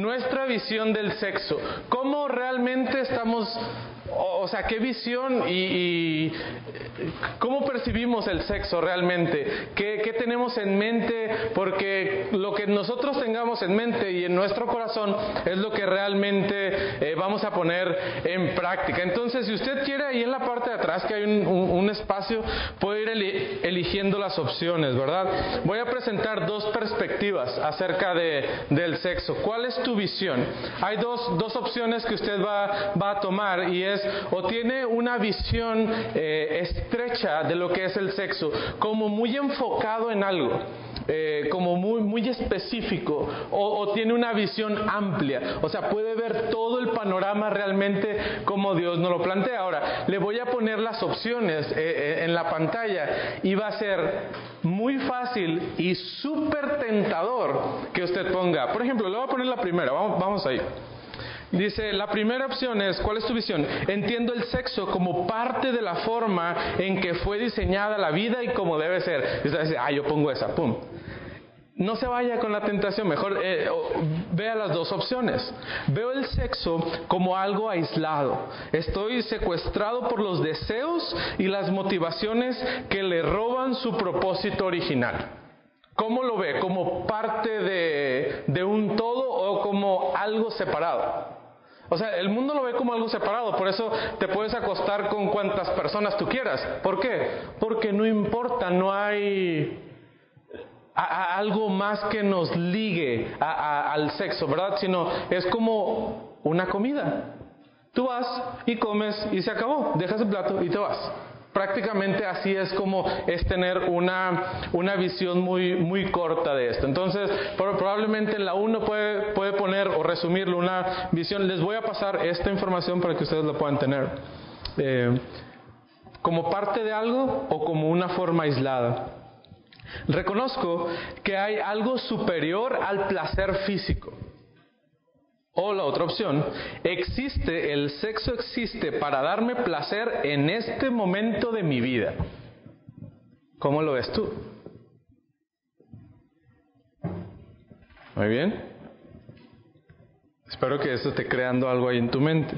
nuestra visión del sexo. ¿Cómo realmente estamos o sea, qué visión y, cómo percibimos el sexo realmente, ¿Qué, tenemos en mente, porque lo que nosotros tengamos en mente y en nuestro corazón es lo que realmente eh, vamos a poner en práctica. Entonces, si usted quiere, ahí en la parte de atrás, que hay un, espacio, puede ir eligiendo las opciones, ¿verdad? Voy a presentar dos perspectivas acerca de, del sexo. ¿Cuál es tu visión? Hay dos, dos opciones que usted va, va a tomar y es o tiene una visión eh, estrecha de lo que es el sexo, como muy enfocado en algo. Eh, como muy, muy específico o, tiene una visión amplia, o sea, puede ver todo el panorama realmente como Dios nos lo plantea. Ahora, le voy a poner las opciones eh, en la pantalla y va a ser muy fácil y súper tentador que usted ponga. Por ejemplo, le voy a poner la primera, vamos, vamos ahí. Dice, la primera opción es, ¿cuál es tu visión? Entiendo el sexo como parte de la forma en que fue diseñada la vida y como debe ser. Y ah, yo pongo esa, pum. No se vaya con la tentación, mejor eh, vea las dos opciones. Veo el sexo como algo aislado. Estoy secuestrado por los deseos y las motivaciones que le roban su propósito original. ¿Cómo lo ve? ¿Como parte de, de un todo o como algo separado? O sea, el mundo lo ve como algo separado, por eso te puedes acostar con cuantas personas tú quieras. ¿Por qué? Porque no importa, no hay algo más que nos ligue al sexo, ¿verdad? Sino es como una comida. Tú vas y comes y se acabó, dejas el plato y te vas. Prácticamente así es como es tener una, una visión muy, muy corta de esto. Entonces, probablemente en la 1 puede, puede poner o resumirlo una visión. Les voy a pasar esta información para que ustedes lo puedan tener. Eh, como parte de algo o como una forma aislada. Reconozco que hay algo superior al placer físico. O la otra opción, existe, el sexo existe para darme placer en este momento de mi vida. ¿Cómo lo ves tú? Muy bien. Espero que eso esté creando algo ahí en tu mente.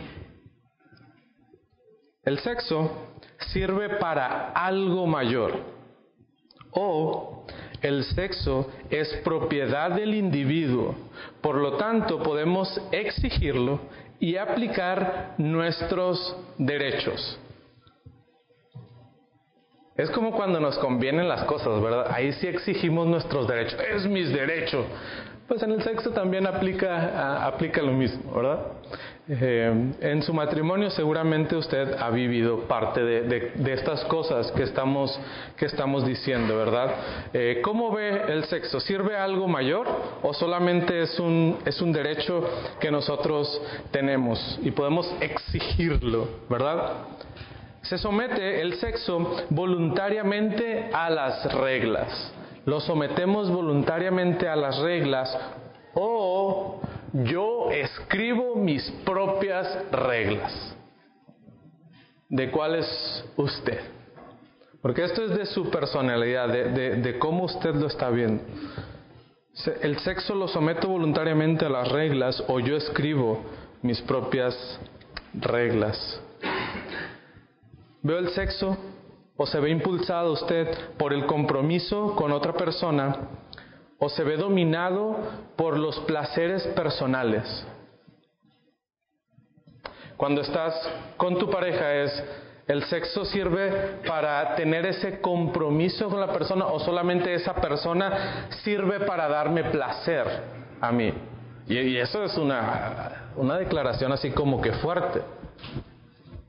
El sexo sirve para algo mayor. O el sexo es propiedad del individuo, por lo tanto podemos exigirlo y aplicar nuestros derechos. Es como cuando nos convienen las cosas, ¿verdad? Ahí sí exigimos nuestros derechos. Es mis derechos pues en el sexo también aplica, aplica lo mismo, ¿verdad? Eh, en su matrimonio seguramente usted ha vivido parte de, estas cosas que estamos, que estamos diciendo, ¿verdad? Eh, ¿Cómo ve el sexo? ¿Sirve algo mayor o solamente es un, es un derecho que nosotros tenemos y podemos exigirlo, ¿verdad? Se somete el sexo voluntariamente a las reglas lo sometemos voluntariamente a las reglas o yo escribo mis propias reglas. ¿De cuál es usted? Porque esto es de su personalidad, de, de cómo usted lo está viendo. El sexo lo someto voluntariamente a las reglas o yo escribo mis propias reglas. Veo el sexo o se ve impulsado usted por el compromiso con otra persona o se ve dominado por los placeres personales. Cuando estás con tu pareja es el sexo sirve para tener ese compromiso con la persona o solamente esa persona sirve para darme placer a mí. Y, eso es una, una declaración así como que fuerte.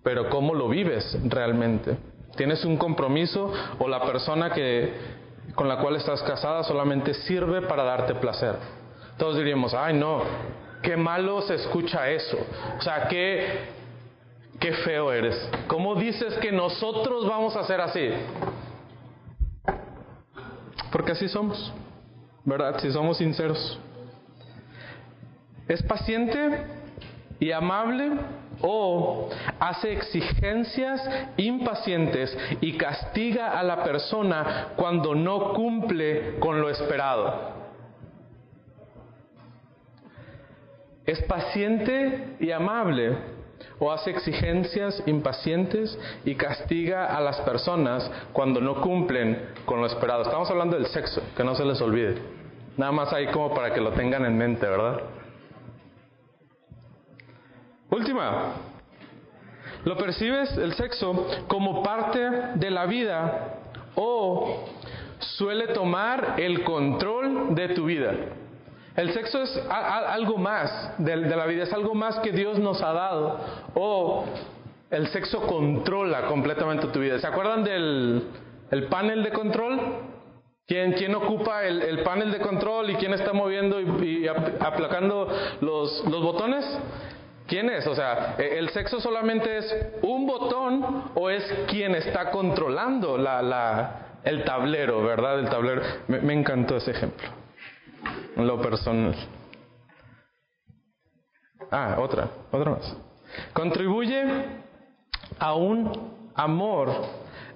Pero ¿cómo lo vives realmente? ¿Tienes un compromiso o la persona que, con la cual estás casada solamente sirve para darte placer? Todos diríamos, ay no, qué malo se escucha eso. O sea, qué, qué feo eres. ¿Cómo dices que nosotros vamos a ser así? Porque así somos, ¿verdad? Si somos sinceros. Es paciente y amable o hace exigencias impacientes y castiga a la persona cuando no cumple con lo esperado. es paciente y amable, o hace exigencias impacientes y castiga a las personas cuando no cumplen con lo esperado. Estamos hablando del sexo, que no se les olvide. Nada más ahí como para que lo tengan en mente, ¿verdad? Última, lo percibes el sexo como parte de la vida o suele tomar el control de tu vida. El sexo es algo más de, la vida, es algo más que Dios nos ha dado. O el sexo controla completamente tu vida. ¿Se acuerdan del panel de control? ¿Quién, quién ocupa el, panel de control y quién está moviendo y, aplacando los, los botones? ¿Quién es? O sea, ¿e, ¿el sexo solamente es un botón o es quien está controlando la, la, el tablero, verdad? El tablero. me encantó ese ejemplo lo personal. Ah, otra, otra más. Contribuye a un amor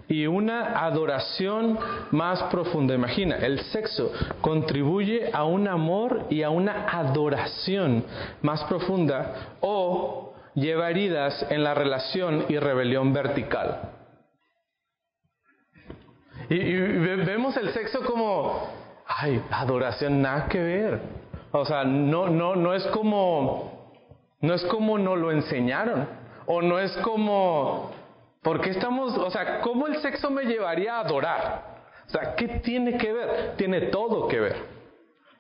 y una adoración más profunda. Imagina, el sexo contribuye a un amor y a una adoración más profunda o lleva heridas en la relación y rebelión vertical. Y, vemos el sexo como ay, adoración, nada que ver. O sea, no, no, no es como, no es como nos lo enseñaron. O no es como, ¿por qué estamos, o sea, cómo el sexo me llevaría a adorar? O sea, ¿qué tiene que ver? Tiene todo que ver.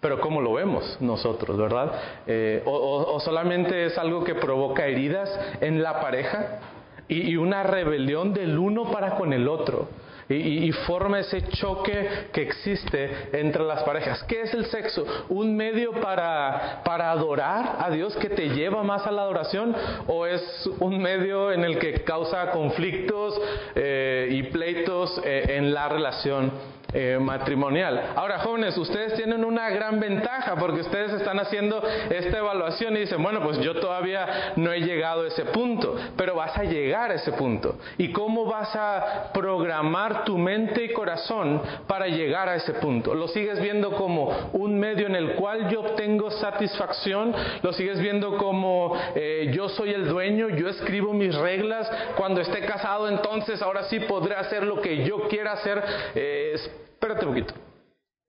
Pero ¿cómo lo vemos nosotros, verdad? Eh, o, solamente es algo que provoca heridas en la pareja y una rebelión del uno para con el otro y, forma ese choque que existe entre las parejas. ¿Qué es el sexo? ¿Un medio para, para adorar a Dios que te lleva más a la adoración? ¿O es un medio en el que causa conflictos eh, y pleitos eh, en la relación? Eh, matrimonial. Ahora, jóvenes, ustedes tienen una gran ventaja porque ustedes están haciendo esta evaluación y dicen, bueno, pues yo todavía no he llegado a ese punto, pero vas a llegar a ese punto. ¿Y cómo vas a programar tu mente y corazón para llegar a ese punto? ¿Lo sigues viendo como un medio en el cual yo obtengo satisfacción? ¿Lo sigues viendo como eh, yo soy el dueño, yo escribo mis reglas? Cuando esté casado, entonces ahora sí podré hacer lo que yo quiera hacer. Eh, espérate un poquito.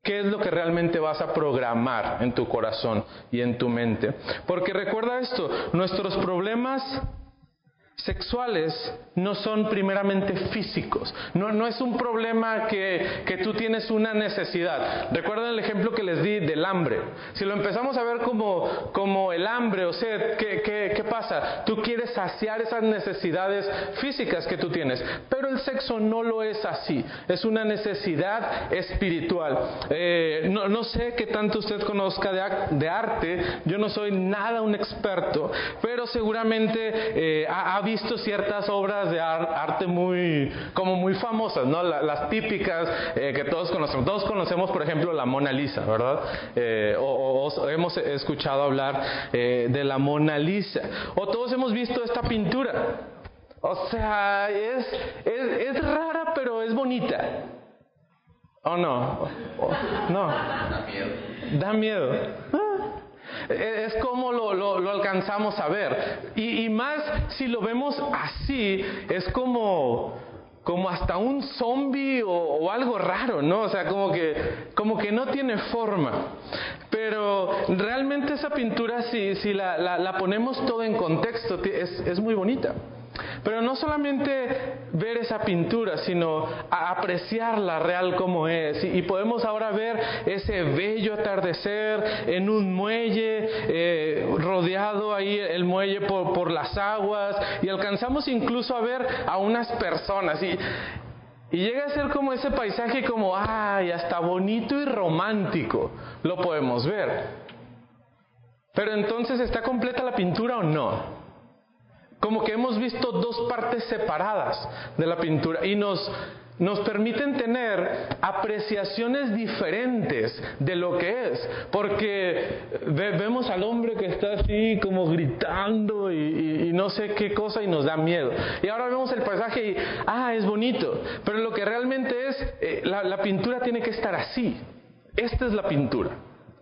¿Qué es lo que realmente vas a programar en tu corazón y en tu mente? Porque recuerda esto, nuestros problemas sexuales no son primeramente físicos. No, es un problema que, que, tú tienes una necesidad. Recuerden el ejemplo que les di del hambre. Si lo empezamos a ver como, como el hambre o sed, ¿qué, qué, qué pasa? Tú quieres saciar esas necesidades físicas que tú tienes. Pero el sexo no lo es así. Es una necesidad espiritual. Eh, no, no, sé qué tanto usted conozca de, de, arte. Yo no soy nada un experto. Pero seguramente eh, ha visto ciertas obras de arte muy, como muy famosas, ¿no? las típicas eh, que todos conocemos. Todos conocemos, por ejemplo, la Mona Lisa, ¿verdad? Eh, o, hemos escuchado hablar eh, de la Mona Lisa. O todos hemos visto esta pintura. O sea, es, es, es rara, pero es bonita. ¿O no? no. Da miedo. Da miedo. Es como lo, lo, alcanzamos a ver. Y, y, más si lo vemos así, es como, como hasta un zombie o, algo raro, ¿no? O sea, como que, como que no tiene forma. Pero realmente esa pintura, si, si la, la, la ponemos todo en contexto, es, es muy bonita. Pero no solamente ver esa pintura, sino apreciarla real como es. Y, podemos ahora ver ese bello atardecer en un muelle, eh, rodeado ahí el muelle por, por las aguas, y alcanzamos incluso a ver a unas personas. Y, y llega a ser como ese paisaje como, ay, hasta bonito y romántico, lo podemos ver. Pero entonces, ¿está completa la pintura o no? Como que hemos visto dos partes separadas de la pintura y nos, nos permiten tener apreciaciones diferentes de lo que es, porque vemos al hombre que está así como gritando y, no sé qué cosa y nos da miedo. Y ahora vemos el paisaje y, ah, es bonito, pero lo que realmente es, eh, la pintura tiene que estar así. Esta es la pintura.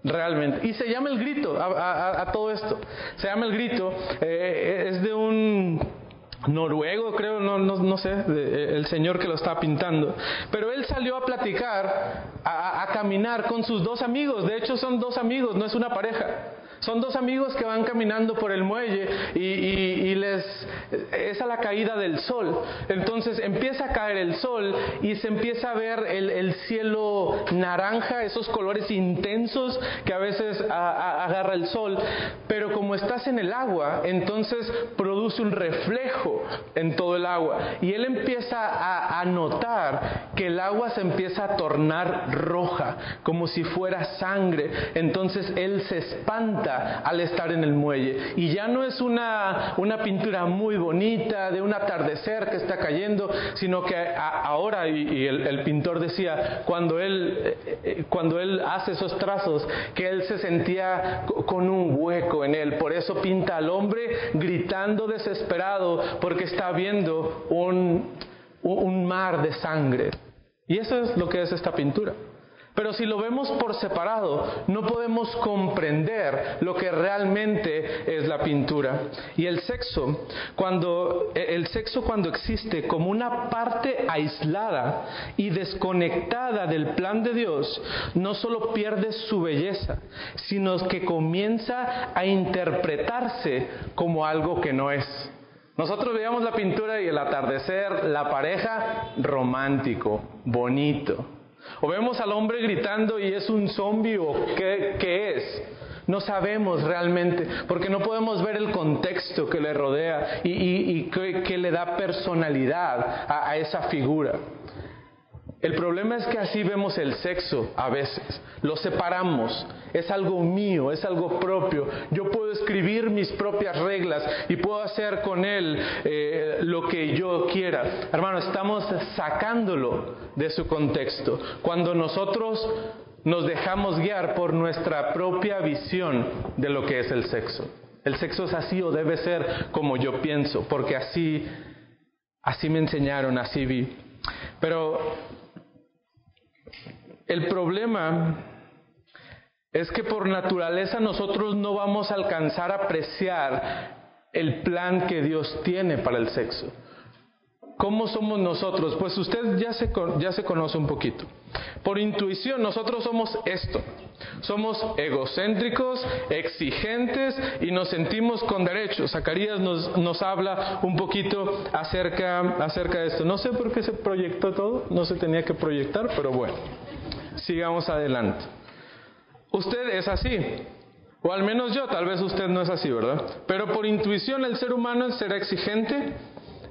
Realmente. Y se llama el grito a, todo esto. Se llama el grito, eh, es de un noruego, creo, no, no, no sé, el señor que lo está pintando. Pero él salió a platicar, a, a caminar con sus dos amigos. De hecho, son dos amigos, no es una pareja. Son dos amigos que van caminando por el muelle y, les es a la caída del sol. Entonces empieza a caer el sol y se empieza a ver el, cielo naranja, esos colores intensos que a veces agarra el sol. Pero como estás en el agua, entonces produce un reflejo en todo el agua. Y él empieza a, a notar que el agua se empieza a tornar roja, como si fuera sangre. Entonces él se espanta al estar en el muelle. Y ya no es una, una pintura muy bonita de un atardecer que está cayendo, sino que ahora, y, el, pintor decía, cuando él, eh, eh, cuando él hace esos trazos, que él se sentía con un hueco en él. Por eso pinta al hombre gritando desesperado porque está viendo un, un mar de sangre. Y eso es lo que es esta pintura. Pero si lo vemos por separado, no podemos comprender lo que realmente es la pintura. Y el sexo, cuando el sexo cuando existe como una parte aislada y desconectada del plan de Dios, no solo pierde su belleza, sino que comienza a interpretarse como algo que no es. Nosotros veíamos la pintura y el atardecer, la pareja romántico, bonito, o vemos al hombre gritando y es un zombie o qué, es. No sabemos realmente, porque no podemos ver el contexto que le rodea y, que, le da personalidad a esa figura. El problema es que así vemos el sexo a veces. Lo separamos. Es algo mío, es algo propio. Yo puedo escribir mis propias reglas y puedo hacer con él eh, lo que yo quiera. Hermano, estamos sacándolo de su contexto. Cuando nosotros nos dejamos guiar por nuestra propia visión de lo que es el sexo. El sexo es así o debe ser como yo pienso, porque así, así me enseñaron, así vi. Pero el problema es que por naturaleza nosotros no vamos a alcanzar a apreciar el plan que Dios tiene para el sexo. ¿Cómo somos nosotros? Pues usted ya se, ya se conoce un poquito. Por intuición, nosotros somos esto. Somos egocéntricos, exigentes y nos sentimos con derechos. Zacarías nos, nos habla un poquito acerca, acerca de esto. No sé por qué se proyectó todo, no se tenía que proyectar, pero bueno sigamos adelante. Usted es así, o al menos yo, tal vez usted no es así, ¿verdad? Pero por intuición el ser humano será exigente,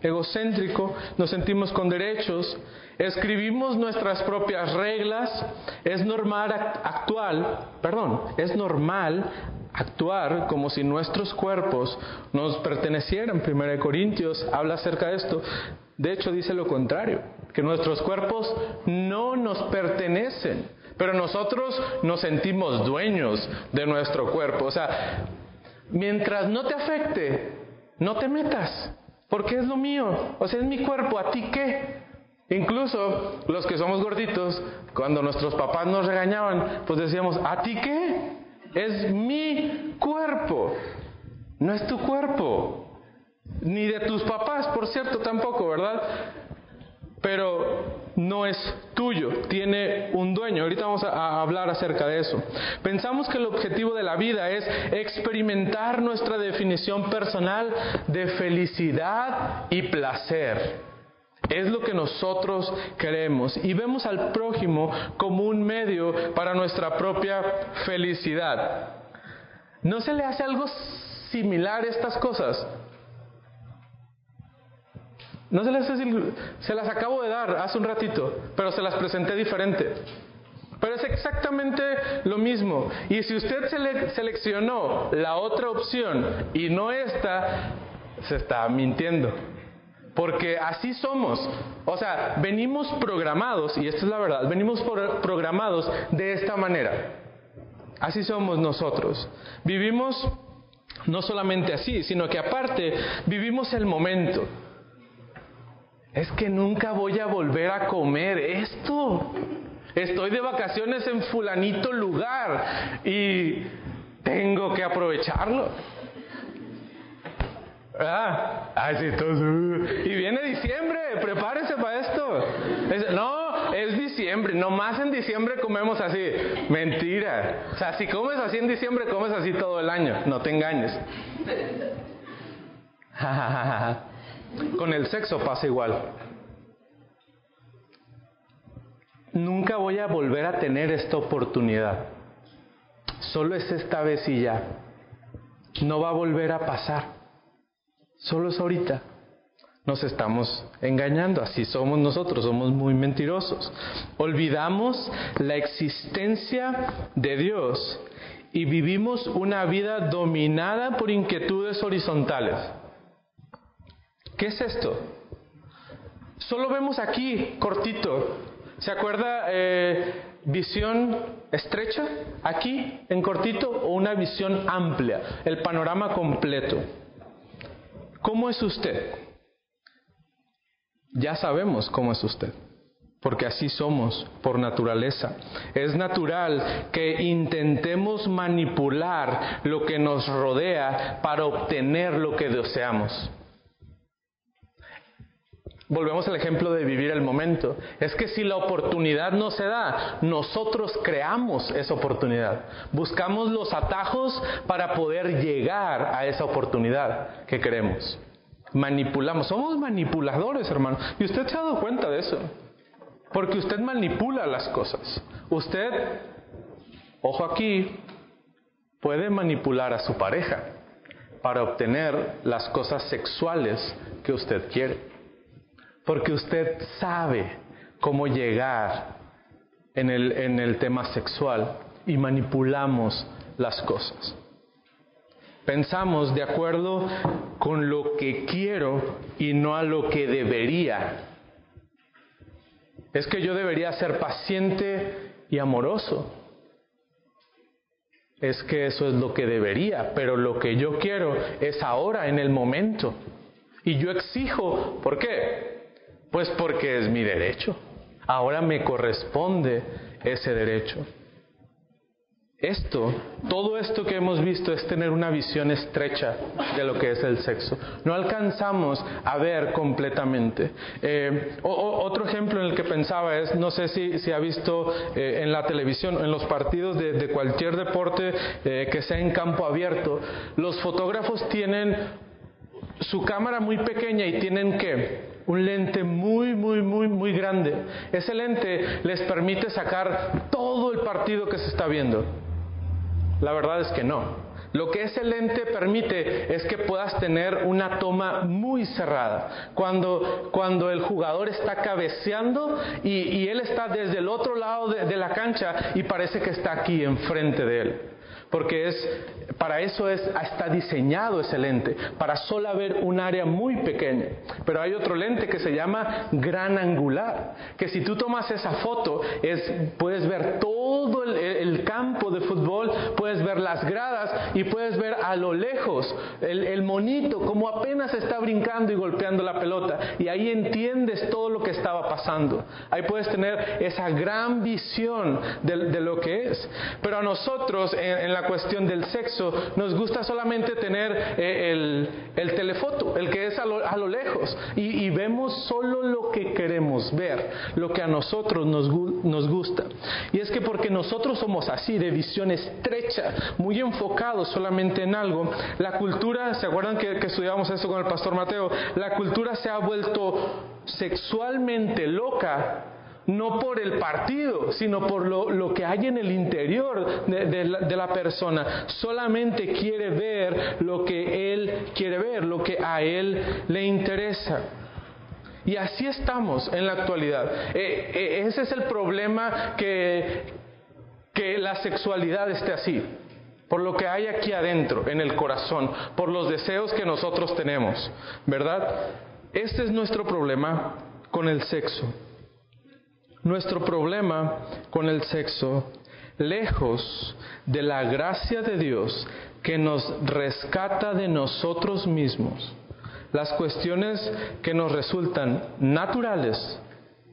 egocéntrico, nos sentimos con derechos, escribimos nuestras propias reglas, es normal actual, perdón, es normal actuar como si nuestros cuerpos nos pertenecieran. Primero de Corintios habla acerca de esto. De hecho dice lo contrario que nuestros cuerpos no nos pertenecen, pero nosotros nos sentimos dueños de nuestro cuerpo. O sea, mientras no te afecte, no te metas, porque es lo mío, o sea, es mi cuerpo, ¿a ti qué? Incluso los que somos gorditos, cuando nuestros papás nos regañaban, pues decíamos, ¿a ti qué? Es mi cuerpo, no es tu cuerpo. Ni de tus papás, por cierto, tampoco, ¿verdad? Pero no es tuyo, tiene un dueño. Ahorita vamos a, hablar acerca de eso. Pensamos que el objetivo de la vida es experimentar nuestra definición personal de felicidad y placer. Es lo que nosotros queremos y vemos al prójimo como un medio para nuestra propia felicidad. ¿No se le hace algo similar a estas cosas? No se las, acabo de dar hace un ratito, pero se las presenté diferente. Pero es exactamente lo mismo. Y si usted seleccionó la otra opción y no esta, se está mintiendo. Porque así somos. O sea, venimos programados, y esta es la verdad, venimos programados de esta manera. Así somos nosotros. Vivimos no solamente así, sino que aparte vivimos el momento es que nunca voy a volver a comer esto. Estoy de vacaciones en fulanito lugar y tengo que aprovecharlo. Ah, ay, sí, y viene diciembre, prepárese para esto. no, es diciembre, nomás en diciembre comemos así. Mentira. O sea, si comes así en diciembre, comes así todo el año. No te engañes. Con el sexo pasa igual. Nunca voy a volver a tener esta oportunidad. Solo es esta vez y ya. No va a volver a pasar. Solo es ahorita. Nos estamos engañando, así somos nosotros, somos muy mentirosos. Olvidamos la existencia de Dios y vivimos una vida dominada por inquietudes horizontales. ¿Qué es esto? Solo vemos aquí, cortito. ¿Se acuerda eh, visión estrecha? Aquí, en cortito, o una visión amplia, el panorama completo. ¿Cómo es usted? Ya sabemos cómo es usted, porque así somos por naturaleza. Es natural que intentemos manipular lo que nos rodea para obtener lo que deseamos. Volvemos al ejemplo de vivir el momento. Es que si la oportunidad no se da, nosotros creamos esa oportunidad. Buscamos los atajos para poder llegar a esa oportunidad que queremos. Manipulamos. Somos manipuladores, hermano. Y usted se ha dado cuenta de eso. Porque usted manipula las cosas. Usted, ojo aquí, puede manipular a su pareja para obtener las cosas sexuales que usted quiere porque usted sabe cómo llegar en el, en el tema sexual y manipulamos las cosas. Pensamos de acuerdo con lo que quiero y no a lo que debería. Es que yo debería ser paciente y amoroso. Es que eso es lo que debería, pero lo que yo quiero es ahora, en el momento. Y yo exijo, ¿por qué? Pues porque es mi derecho. Ahora me corresponde ese derecho. Esto, todo esto que hemos visto es tener una visión estrecha de lo que es el sexo. No alcanzamos a ver completamente. Eh, otro ejemplo en el que pensaba es, no sé si, ha visto eh, en la televisión, en los partidos de, cualquier deporte eh, que sea en campo abierto, los fotógrafos tienen su cámara muy pequeña y tienen que un lente muy, muy, muy, muy grande. Ese lente les permite sacar todo el partido que se está viendo. La verdad es que no. Lo que ese lente permite es que puedas tener una toma muy cerrada. Cuando, cuando el jugador está cabeceando y, él está desde el otro lado de la cancha y parece que está aquí enfrente de él porque es para eso es, está diseñado ese lente, para solo ver un área muy pequeña. Pero hay otro lente que se llama gran angular, que si tú tomas esa foto, es, puedes ver todo el, el campo de fútbol, puedes ver las gradas y puedes ver a lo lejos el, el, monito como apenas está brincando y golpeando la pelota. Y ahí entiendes todo lo que estaba pasando. Ahí puedes tener esa gran visión de, de lo que es. Pero a nosotros en, en la cuestión del sexo, nos gusta solamente tener eh, el, el, telefoto, el que es a lo, lejos, y, vemos solo lo que queremos ver, lo que a nosotros nos, gusta. Y es que porque nosotros somos así, de visión estrecha, muy enfocados solamente en algo, la cultura, ¿se acuerdan que, que estudiamos eso con el pastor Mateo? La cultura se ha vuelto sexualmente loca no por el partido, sino por lo, que hay en el interior de, la, persona. Solamente quiere ver lo que él quiere ver, lo que a él le interesa. Y así estamos en la actualidad. Eh, eh, ese es el problema que, que la sexualidad esté así. Por lo que hay aquí adentro, en el corazón, por los deseos que nosotros tenemos, ¿verdad? Este es nuestro problema con el sexo. Nuestro problema con el sexo, lejos de la gracia de Dios que nos rescata de nosotros mismos, las cuestiones que nos resultan naturales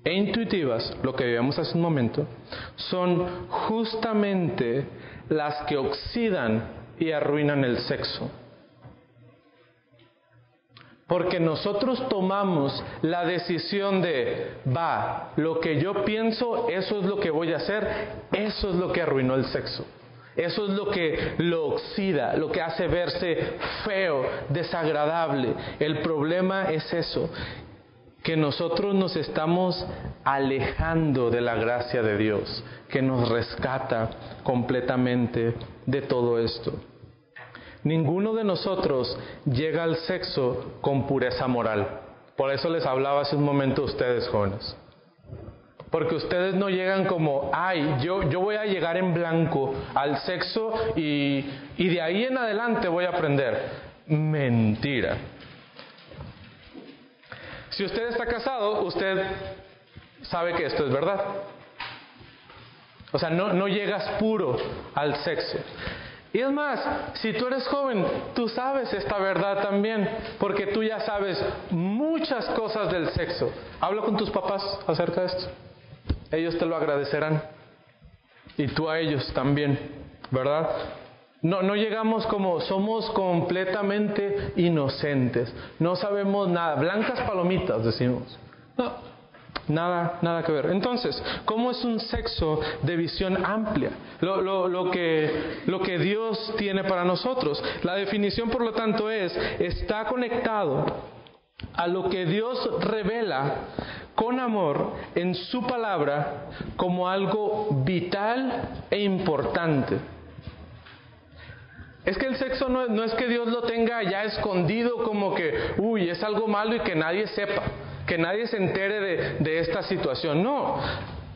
e intuitivas, lo que vimos hace un momento, son justamente las que oxidan y arruinan el sexo. Porque nosotros tomamos la decisión de, va, lo que yo pienso, eso es lo que voy a hacer, eso es lo que arruinó el sexo. Eso es lo que lo oxida, lo que hace verse feo, desagradable. El problema es eso, que nosotros nos estamos alejando de la gracia de Dios, que nos rescata completamente de todo esto. Ninguno de nosotros llega al sexo con pureza moral. Por eso les hablaba hace un momento a ustedes, jóvenes. Porque ustedes no llegan como, ay, yo, yo voy a llegar en blanco al sexo y, y de ahí en adelante voy a aprender. Mentira. Si usted está casado, usted sabe que esto es verdad. O sea, no, no llegas puro al sexo. Y es más, si tú eres joven, tú sabes esta verdad también, porque tú ya sabes muchas cosas del sexo. Habla con tus papás acerca de esto. Ellos te lo agradecerán. Y tú a ellos también, ¿verdad? No, no llegamos como somos completamente inocentes. No sabemos nada. Blancas palomitas, decimos. No, Nada, nada que ver. Entonces, ¿cómo es un sexo de visión amplia? Lo, lo, que, lo que Dios tiene para nosotros. La definición, por lo tanto, es, está conectado a lo que Dios revela con amor en su palabra como algo vital e importante. Es que el sexo no, no es que Dios lo tenga ya escondido como que, uy, es algo malo y que nadie sepa que nadie se entere de, esta situación. No,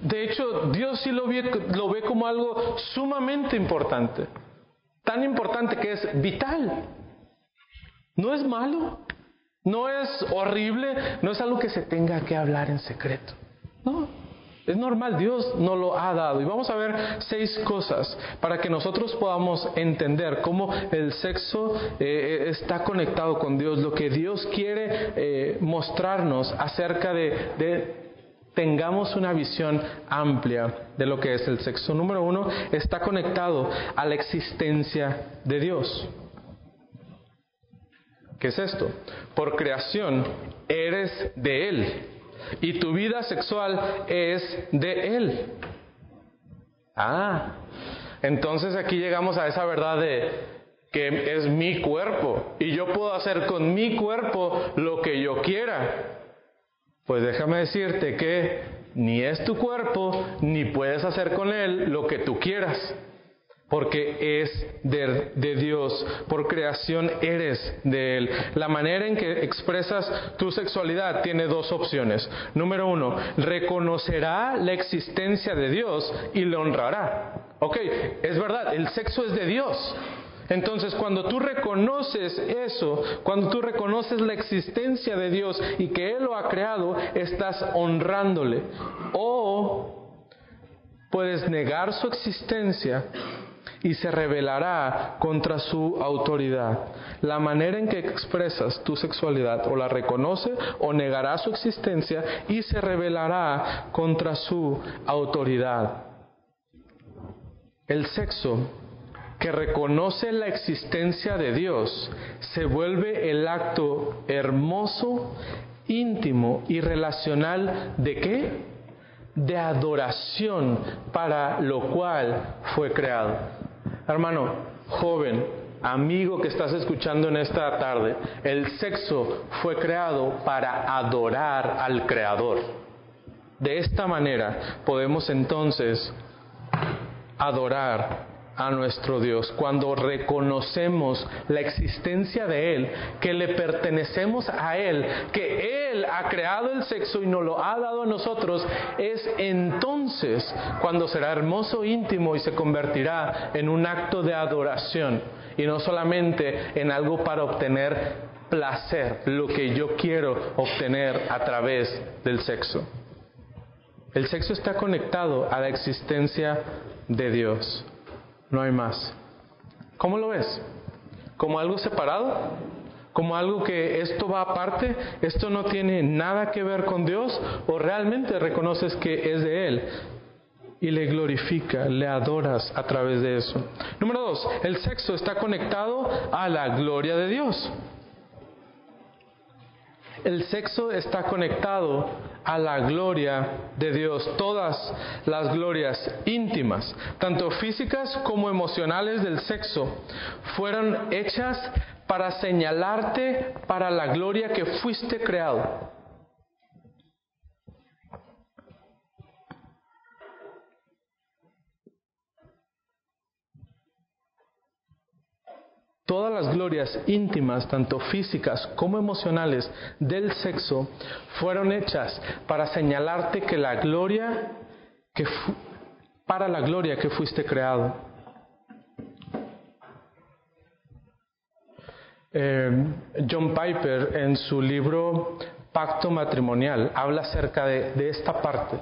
de hecho Dios sí lo ve, lo ve como algo sumamente importante, tan importante que es vital. No es malo, no es horrible, no es algo que se tenga que hablar en secreto. No, es normal, Dios nos lo ha dado. Y vamos a ver seis cosas para que nosotros podamos entender cómo el sexo eh, está conectado con Dios, lo que Dios quiere eh, mostrarnos acerca de, de tengamos una visión amplia de lo que es el sexo. Número uno, está conectado a la existencia de Dios. ¿Qué es esto? Por creación eres de Él y tu vida sexual es de Él. Ah, entonces aquí llegamos a esa verdad de que es mi cuerpo y yo puedo hacer con mi cuerpo lo que yo quiera. Pues déjame decirte que ni es tu cuerpo, ni puedes hacer con él lo que tú quieras porque es de, Dios, por creación eres de Él. La manera en que expresas tu sexualidad tiene dos opciones. Número uno, reconocerá la existencia de Dios y le honrará. Ok, es verdad, el sexo es de Dios. Entonces, cuando tú reconoces eso, cuando tú reconoces la existencia de Dios y que Él lo ha creado, estás honrándole. O puedes negar su existencia y se rebelará contra su autoridad. La manera en que expresas tu sexualidad o la reconoce o negará su existencia y se rebelará contra su autoridad. El sexo que reconoce la existencia de Dios se vuelve el acto hermoso, íntimo y relacional de qué? De adoración para lo cual fue creado. Hermano, joven, amigo que estás escuchando en esta tarde, el sexo fue creado para adorar al Creador. De esta manera podemos entonces adorar a nuestro Dios, cuando reconocemos la existencia de Él, que le pertenecemos a Él, que Él ha creado el sexo y nos lo ha dado a nosotros, es entonces cuando será hermoso, íntimo y se convertirá en un acto de adoración y no solamente en algo para obtener placer, lo que yo quiero obtener a través del sexo. El sexo está conectado a la existencia de Dios no hay más. ¿Cómo lo ves? ¿Como algo separado? como algo que esto va aparte, esto no tiene nada que ver con Dios, o realmente reconoces que es de Él y le glorifica, le adoras a través de eso. Número dos, el sexo está conectado a la gloria de Dios. El sexo está conectado a la gloria de Dios. Todas las glorias íntimas, tanto físicas como emocionales del sexo, fueron hechas para señalarte para la gloria que fuiste creado. Todas las glorias íntimas, tanto físicas como emocionales del sexo, fueron hechas para señalarte que la gloria que para la gloria que fuiste creado. Eh, John Piper en su libro Pacto Matrimonial habla acerca de, esta parte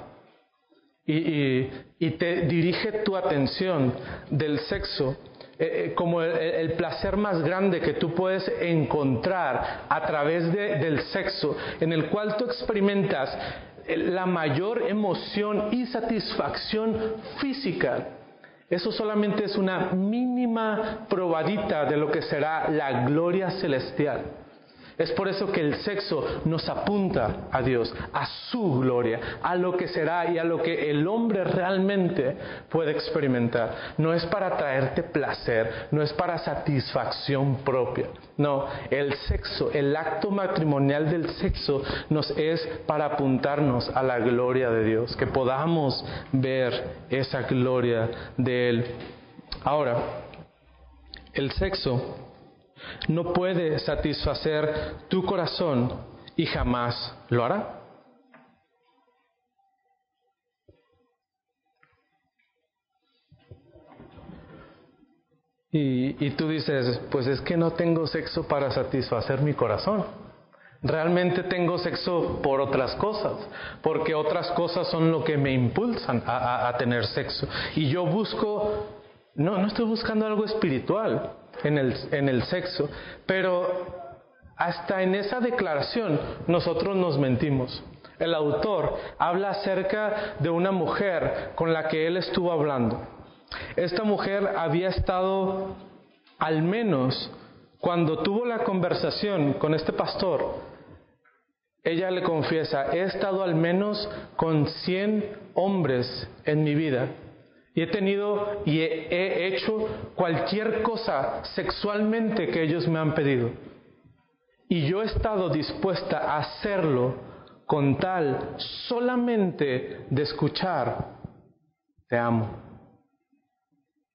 y, y te dirige tu atención del sexo eh, eh, como el, placer más grande que tú puedes encontrar a través del sexo, en el cual tú experimentas eh, la mayor emoción y satisfacción física. Eso solamente es una mínima probadita de lo que será la gloria celestial. Es por eso que el sexo nos apunta a Dios, a su gloria, a lo que será y a lo que el hombre realmente puede experimentar. No es para traerte placer, no es para satisfacción propia. No, el sexo, el acto matrimonial del sexo nos es para apuntarnos a la gloria de Dios, que podamos ver esa gloria de Él. Ahora, el sexo no puede satisfacer tu corazón y jamás lo hará. Y, tú dices, pues es que no tengo sexo para satisfacer mi corazón. Realmente tengo sexo por otras cosas, porque otras cosas son lo que me impulsan a, tener sexo. Y yo busco, no, no estoy buscando algo espiritual, en el, en el sexo, pero hasta en esa declaración nosotros nos mentimos. El autor habla acerca de una mujer con la que él estuvo hablando. Esta mujer había estado, al menos cuando tuvo la conversación con este pastor, ella le confiesa, he estado al menos con 100 hombres en mi vida y he tenido y he, hecho cualquier cosa sexualmente que ellos me han pedido. Y yo he estado dispuesta a hacerlo con tal solamente de escuchar, te amo,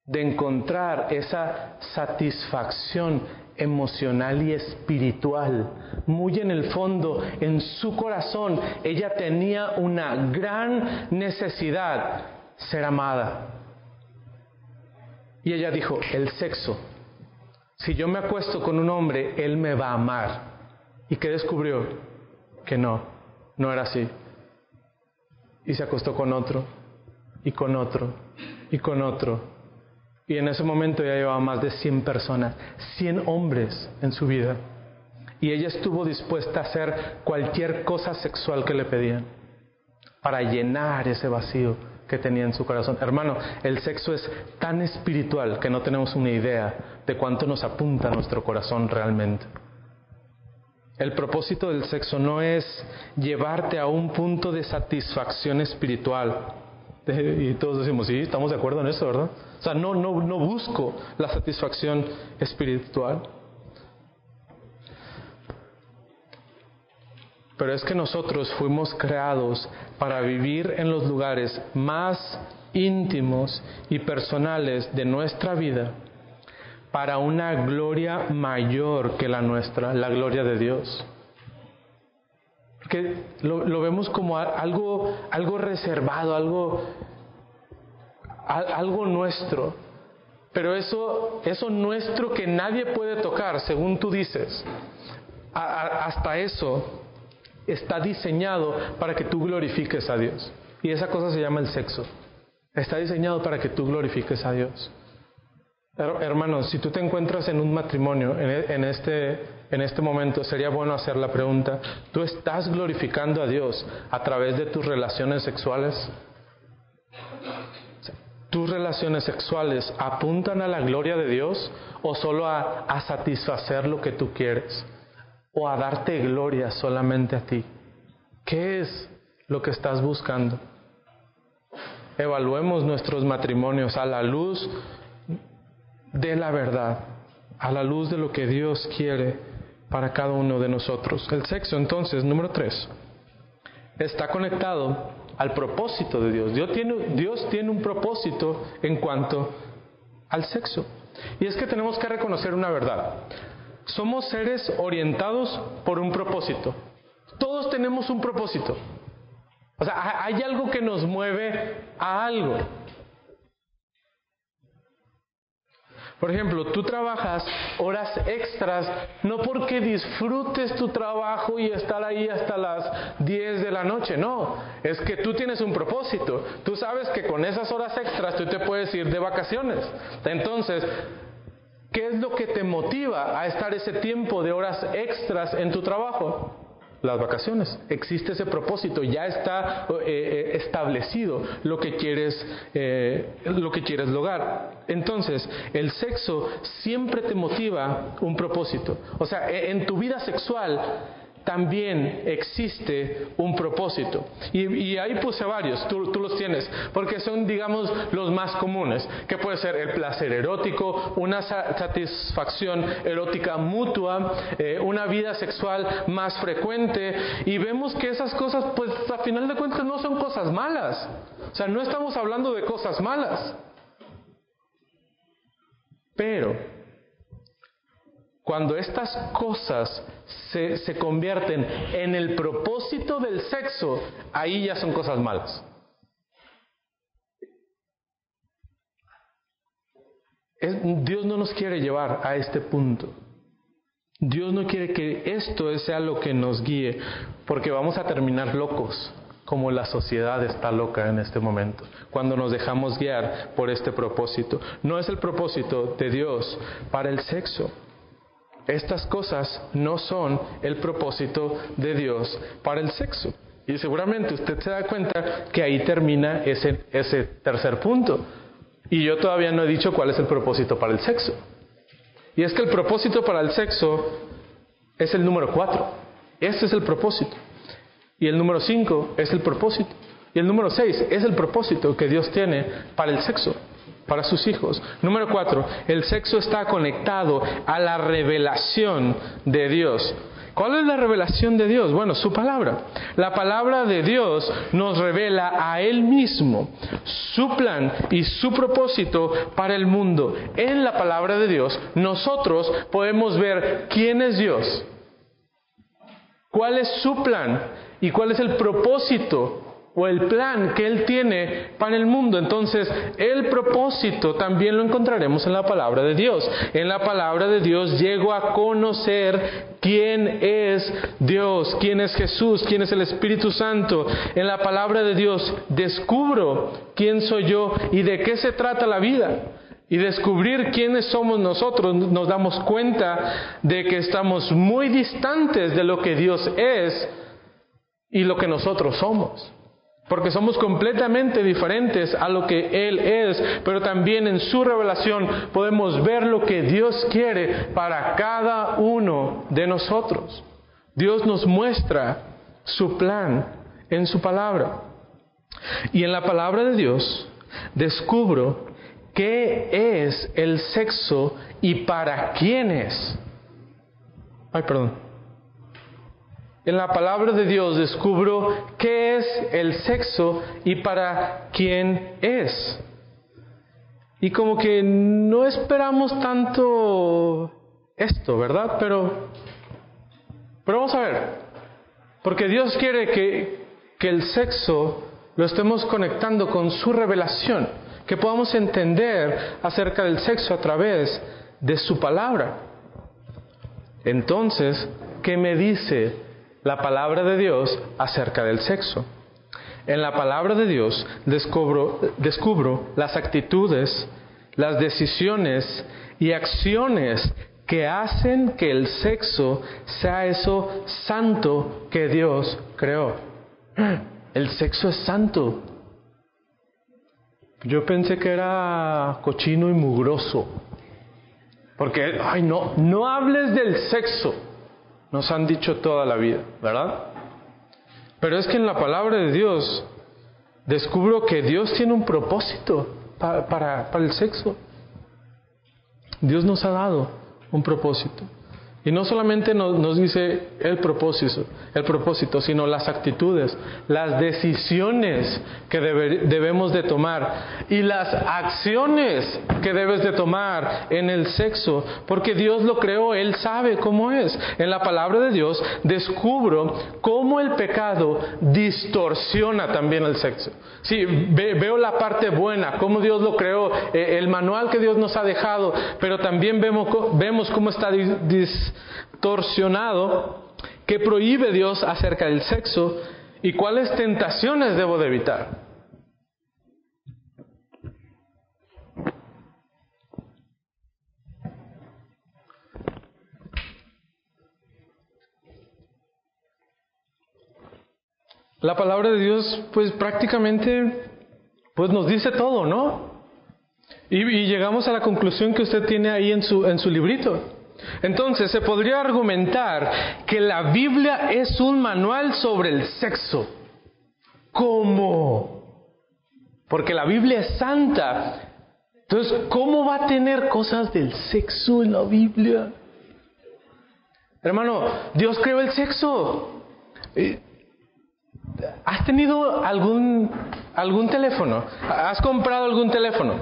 de encontrar esa satisfacción emocional y espiritual. Muy en el fondo, en su corazón, ella tenía una gran necesidad ser amada. Y ella dijo, el sexo. Si yo me acuesto con un hombre, él me va a amar. ¿Y qué descubrió? Que no, no era así. Y se acostó con otro, y con otro, y con otro. Y en ese momento ya llevaba más de 100 personas, 100 hombres en su vida. Y ella estuvo dispuesta a hacer cualquier cosa sexual que le pedían para llenar ese vacío que tenía en su corazón. Hermano, el sexo es tan espiritual que no tenemos una idea de cuánto nos apunta nuestro corazón realmente. El propósito del sexo no es llevarte a un punto de satisfacción espiritual. Y todos decimos, sí, estamos de acuerdo en eso, ¿verdad? O sea, no, no, no busco la satisfacción espiritual. Pero es que nosotros fuimos creados para vivir en los lugares más íntimos y personales de nuestra vida para una gloria mayor que la nuestra, la gloria de Dios. Porque lo, vemos como algo, algo reservado, algo, algo nuestro. Pero eso, eso nuestro que nadie puede tocar, según tú dices, hasta eso está diseñado para que tú glorifiques a Dios. Y esa cosa se llama el sexo. Está diseñado para que tú glorifiques a Dios. Hermanos, si tú te encuentras en un matrimonio en este, en este momento, sería bueno hacer la pregunta, ¿tú estás glorificando a Dios a través de tus relaciones sexuales? ¿Tus relaciones sexuales apuntan a la gloria de Dios o solo a, a satisfacer lo que tú quieres? ¿O a darte gloria solamente a ti? ¿Qué es lo que estás buscando? Evaluemos nuestros matrimonios a la luz de la verdad, a la luz de lo que Dios quiere para cada uno de nosotros. El sexo, entonces, número tres, está conectado al propósito de Dios. Dios tiene, Dios tiene un propósito en cuanto al sexo. Y es que tenemos que reconocer una verdad. Somos seres orientados por un propósito. Todos tenemos un propósito. O sea, hay algo que nos mueve a algo. Por ejemplo, tú trabajas horas extras no porque disfrutes tu trabajo y estar ahí hasta las 10 de la noche, no, es que tú tienes un propósito. Tú sabes que con esas horas extras tú te puedes ir de vacaciones. Entonces, ¿qué es lo que te motiva a estar ese tiempo de horas extras en tu trabajo? las vacaciones. Existe ese propósito, ya está eh, eh, establecido lo que quieres, eh, lo que quieres lograr. Entonces, el sexo siempre te motiva un propósito. O sea, e, en tu vida sexual también existe un propósito. Y, ahí puse varios, tú, los tienes, porque son, digamos, los más comunes, que puede ser el placer erótico, una satisfacción erótica mutua, eh, una vida sexual más frecuente, y vemos que esas cosas, pues a final de cuentas no son cosas malas. O sea, no estamos hablando de cosas malas. Pero cuando estas cosas se, convierten en el propósito del sexo, ahí ya son cosas malas. Dios no nos quiere llevar a este punto. Dios no quiere que esto sea lo que nos guíe, porque vamos a terminar locos, como la sociedad está loca en este momento, cuando nos dejamos guiar por este propósito. No es el propósito de Dios para el sexo. Estas cosas no son el propósito de Dios para el sexo. Y seguramente usted se da cuenta que ahí termina ese, ese tercer punto. Y yo todavía no he dicho cuál es el propósito para el sexo. Y es que el propósito para el sexo es el número cuatro. Este es el propósito. Y el número cinco es el propósito. Y el número seis es el propósito que Dios tiene para el sexo para sus hijos. Número cuatro, el sexo está conectado a la revelación de Dios. ¿Cuál es la revelación de Dios? Bueno, su palabra. La palabra de Dios nos revela a Él mismo, su plan y su propósito para el mundo. En la palabra de Dios nosotros podemos ver quién es Dios, cuál es su plan y cuál es el propósito o el plan que Él tiene para el mundo. Entonces, el propósito también lo encontraremos en la palabra de Dios. En la palabra de Dios llego a conocer quién es Dios, quién es Jesús, quién es el Espíritu Santo. En la palabra de Dios descubro quién soy yo y de qué se trata la vida. Y descubrir quiénes somos nosotros, nos damos cuenta de que estamos muy distantes de lo que Dios es y lo que nosotros somos porque somos completamente diferentes a lo que Él es, pero también en su revelación podemos ver lo que Dios quiere para cada uno de nosotros. Dios nos muestra su plan en su palabra. Y en la palabra de Dios descubro qué es el sexo y para quién es. Ay, perdón en la palabra de Dios descubro qué es el sexo y para quién es. Y como que no esperamos tanto esto, ¿verdad? Pero, pero vamos a ver, porque Dios quiere que, que el sexo lo estemos conectando con su revelación, que podamos entender acerca del sexo a través de su palabra. Entonces, ¿qué me dice la palabra de Dios acerca del sexo. En la palabra de Dios descubro, las actitudes, las decisiones y acciones que hacen que el sexo sea eso santo que Dios creó. El sexo es santo. Yo pensé que era cochino y mugroso. Porque, ay, no, no hables del sexo. Nos han dicho toda la vida, ¿verdad? Pero es que en la palabra de Dios descubro que Dios tiene un propósito para, el sexo. Dios nos ha dado un propósito. Y no solamente nos, dice el propósito, el propósito, sino las actitudes, las decisiones que debemos de tomar y las acciones que debes de tomar en el sexo, porque Dios lo creó, Él sabe cómo es. En la palabra de Dios descubro cómo el pecado distorsiona también el sexo. Sí, veo la parte buena, cómo Dios lo creó, eh, el manual que Dios nos ha dejado, pero también vemos, vemos cómo está distorsionado que prohíbe Dios acerca del sexo y cuáles tentaciones debo de evitar. La palabra de Dios, pues prácticamente, pues nos dice todo, ¿no? Y, y, llegamos a la conclusión que usted tiene ahí en su, en su librito. Entonces, se podría argumentar que la Biblia es un manual sobre el sexo. ¿Cómo? Porque la Biblia es santa. Entonces, ¿cómo va a tener cosas del sexo en la Biblia? Hermano, Dios creó el sexo. ¿Has tenido algún, algún teléfono? ¿Has comprado algún teléfono?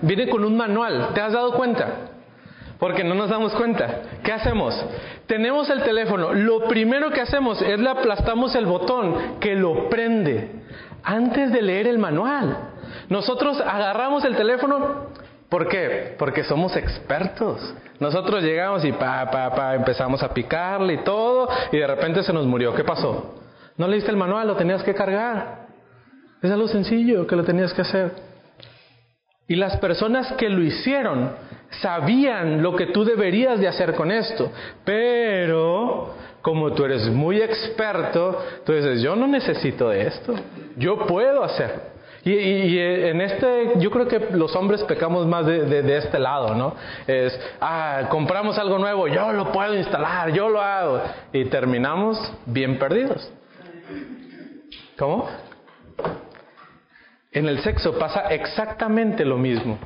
Viene con un manual, ¿te has dado cuenta? Porque no nos damos cuenta. ¿Qué hacemos? Tenemos el teléfono. Lo primero que hacemos es le aplastamos el botón que lo prende antes de leer el manual. Nosotros agarramos el teléfono. ¿Por qué? Porque somos expertos. Nosotros llegamos y pa, pa, pa, empezamos a picarle y todo, y de repente se nos murió. ¿Qué pasó? No leíste el manual, lo tenías que cargar. Es algo sencillo que lo tenías que hacer. Y las personas que lo hicieron sabían lo que tú deberías de hacer con esto. Pero como tú eres muy experto, tú dices, yo no necesito de esto, yo puedo hacer. Y, en este, yo creo que los hombres pecamos más de, de, este lado, ¿no? Es, ah, compramos algo nuevo, yo lo puedo instalar, yo lo hago. Y terminamos bien perdidos. ¿Cómo? En el sexo pasa exactamente lo mismo.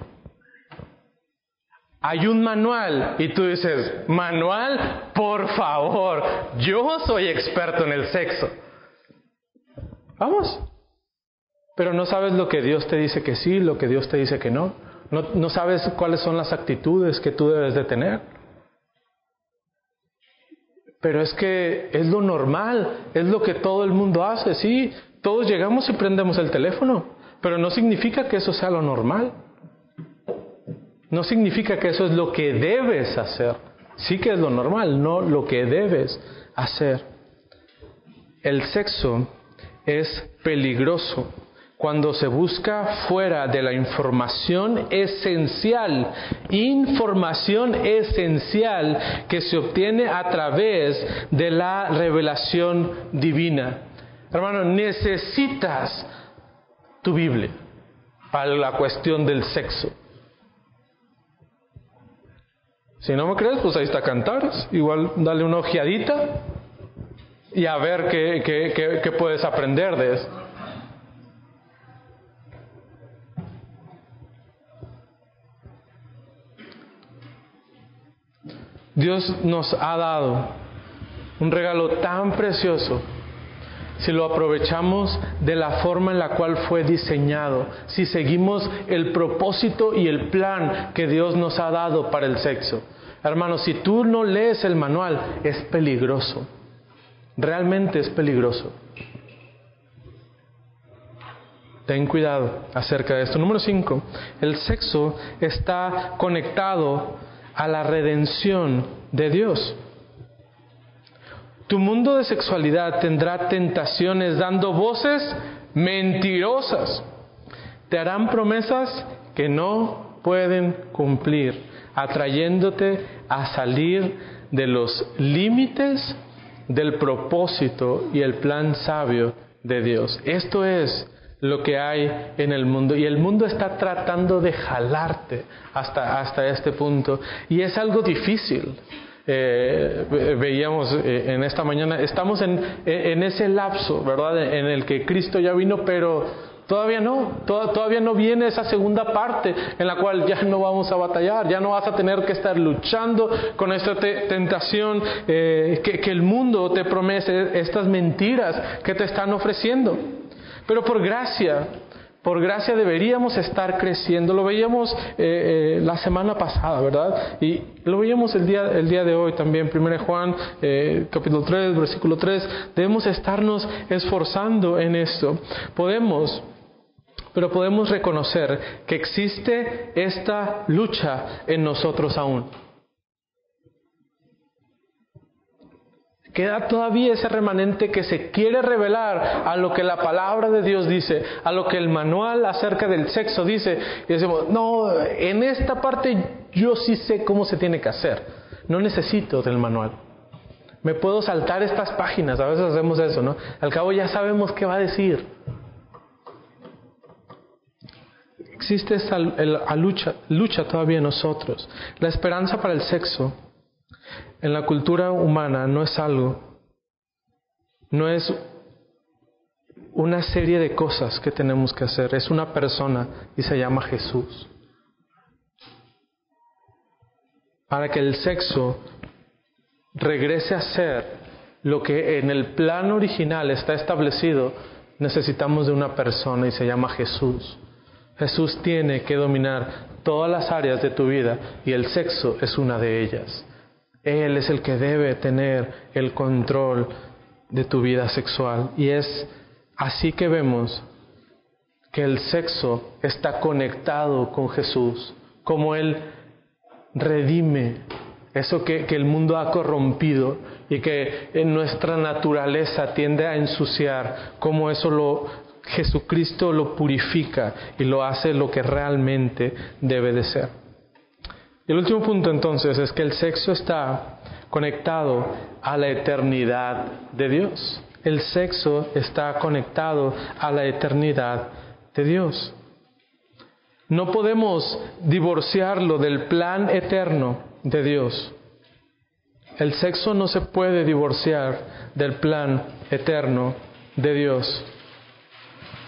Hay un manual y tú dices, manual, por favor, yo soy experto en el sexo. Vamos. Pero no sabes lo que Dios te dice que sí, lo que Dios te dice que no. No, no sabes cuáles son las actitudes que tú debes de tener. Pero es que es lo normal, es lo que todo el mundo hace, sí. Todos llegamos y prendemos el teléfono, pero no significa que eso sea lo normal. No significa que eso es lo que debes hacer. Sí que es lo normal, no lo que debes hacer. El sexo es peligroso cuando se busca fuera de la información esencial, información esencial que se obtiene a través de la revelación divina. Hermano, necesitas tu Biblia para la cuestión del sexo. Si no me crees, pues ahí está Cantares. Igual dale una ojeadita y a ver qué, qué, qué, puedes aprender de eso. Dios nos ha dado un regalo tan precioso si lo aprovechamos de la forma en la cual fue diseñado, si seguimos el propósito y el plan que Dios nos ha dado para el sexo. Hermanos, si tú no lees el manual, es peligroso. Realmente es peligroso. Ten cuidado acerca de esto. Número 5. El sexo está conectado a la redención de Dios. Tu mundo de sexualidad tendrá tentaciones dando voces mentirosas. Te harán promesas que no pueden cumplir, atrayéndote a salir de los límites del propósito y el plan sabio de Dios. Esto es lo que hay en el mundo y el mundo está tratando de jalarte hasta, hasta este punto y es algo difícil. Eh, veíamos eh, en esta mañana, estamos en, en ese lapso, ¿verdad? En el que Cristo ya vino, pero Todavía no, todavía no viene esa segunda parte en la cual ya no vamos a batallar, ya no vas a tener que estar luchando con esta tentación eh, que, que, el mundo te promete, estas mentiras que te están ofreciendo. Pero por gracia, por gracia deberíamos estar creciendo. Lo veíamos eh, eh, la semana pasada, ¿verdad? Y lo veíamos el día, el día de hoy también, 1 Juan, eh, capítulo 3, versículo 3. Debemos estarnos esforzando en esto. Podemos pero podemos reconocer que existe esta lucha en nosotros aún. Queda todavía ese remanente que se quiere revelar a lo que la palabra de Dios dice, a lo que el manual acerca del sexo dice. Y decimos, no, en esta parte yo sí sé cómo se tiene que hacer. No necesito del manual. Me puedo saltar estas páginas, a veces hacemos eso, ¿no? Al cabo ya sabemos qué va a decir. Existe esta lucha, lucha todavía en nosotros. La esperanza para el sexo en la cultura humana no es algo, no es una serie de cosas que tenemos que hacer, es una persona y se llama Jesús. Para que el sexo regrese a ser lo que en el plan original está establecido, necesitamos de una persona y se llama Jesús. Jesús tiene que dominar todas las áreas de tu vida y el sexo es una de ellas. Él es el que debe tener el control de tu vida sexual. Y es así que vemos que el sexo está conectado con Jesús, como Él redime eso que, que, el mundo ha corrompido y que en nuestra naturaleza tiende a ensuciar, como eso lo, Jesucristo lo purifica y lo hace lo que realmente debe de ser. Y el último punto entonces es que el sexo está conectado a la eternidad de Dios. El sexo está conectado a la eternidad de Dios. No podemos divorciarlo del plan eterno de Dios. El sexo no se puede divorciar del plan eterno de Dios.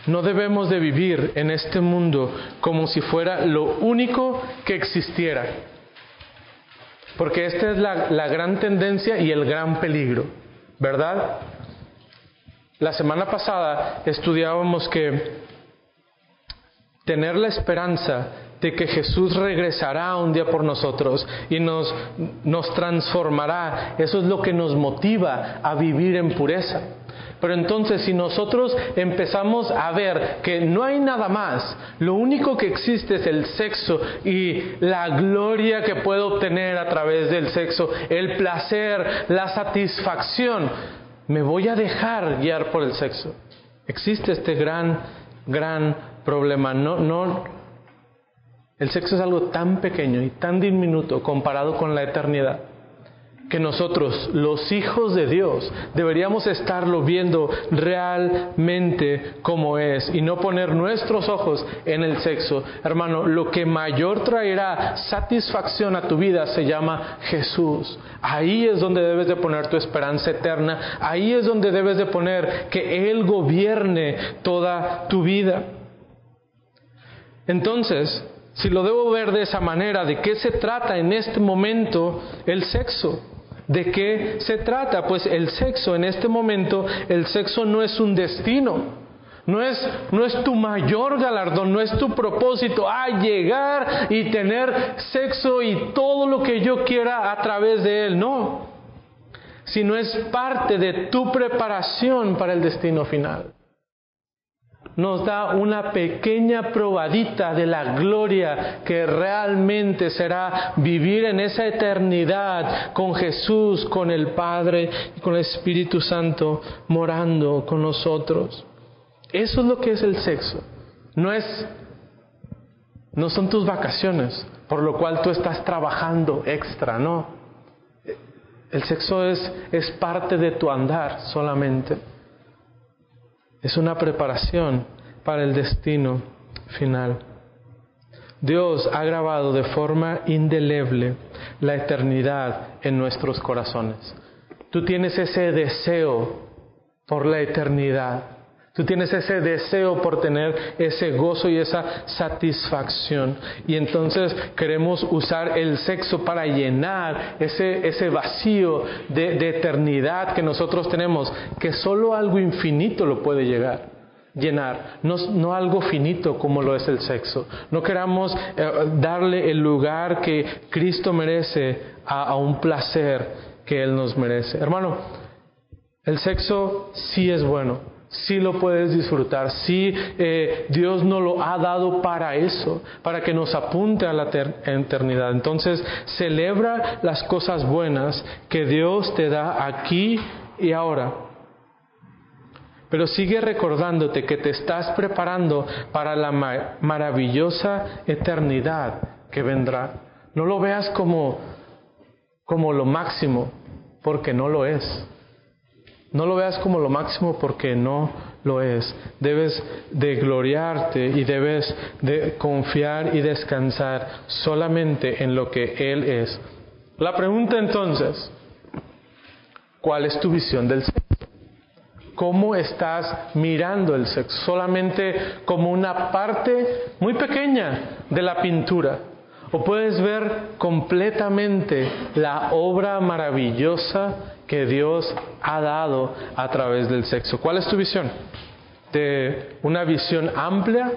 No debemos de vivir en este mundo como si fuera lo único que existiera. Porque esta es la, la gran tendencia y el gran peligro, ¿verdad? La semana pasada estudiábamos que tener la esperanza de que Jesús regresará un día por nosotros y nos, nos transformará, eso es lo que nos motiva a vivir en pureza. Pero entonces si nosotros empezamos a ver que no hay nada más, lo único que existe es el sexo y la gloria que puedo obtener a través del sexo, el placer, la satisfacción, me voy a dejar guiar por el sexo. Existe este gran, gran problema. No, no, el sexo es algo tan pequeño y tan diminuto comparado con la eternidad que nosotros, los hijos de Dios, deberíamos estarlo viendo realmente como es y no poner nuestros ojos en el sexo. Hermano, lo que mayor traerá satisfacción a tu vida se llama Jesús. Ahí es donde debes de poner tu esperanza eterna. Ahí es donde debes de poner que Él gobierne toda tu vida. Entonces, si lo debo ver de esa manera, ¿de qué se trata en este momento el sexo? ¿De qué se trata? Pues el sexo, en este momento, el sexo no es un destino. No es, no es tu mayor galardón, no es tu propósito, a llegar y tener sexo y todo lo que yo quiera a través de él, no. Sino es parte de tu preparación para el destino final nos da una pequeña probadita de la gloria que realmente será vivir en esa eternidad con Jesús, con el Padre y con el Espíritu Santo morando con nosotros. Eso es lo que es el sexo. No es no son tus vacaciones, por lo cual tú estás trabajando extra, no. El sexo es, es parte de tu andar solamente. Es una preparación para el destino final. Dios ha grabado de forma indeleble la eternidad en nuestros corazones. Tú tienes ese deseo por la eternidad. Tú tienes ese deseo por tener ese gozo y esa satisfacción. Y entonces queremos usar el sexo para llenar ese, ese vacío de, eternidad que nosotros tenemos, que solo algo infinito lo puede llegar llenar, no, algo finito como lo es el sexo. No queramos eh, darle el lugar que Cristo merece a, un placer que Él nos merece. Hermano, el sexo sí es bueno, sí lo puedes disfrutar, sí eh, Dios nos lo ha dado para eso, para que nos apunte a la eternidad. Entonces, celebra las cosas buenas que Dios te da aquí y ahora pero sigue recordándote que te estás preparando para la maravillosa eternidad que vendrá. No lo veas como, como lo máximo, porque no lo es. No lo veas como lo máximo porque no lo es. Debes de gloriarte y debes de confiar y descansar solamente en lo que Él es. La pregunta entonces, ¿cuál es tu visión del Señor? cómo estás mirando el sexo, solamente como una parte muy pequeña de la pintura. O puedes ver completamente la obra maravillosa que Dios ha dado a través del sexo. ¿Cuál es tu visión? ¿De una visión amplia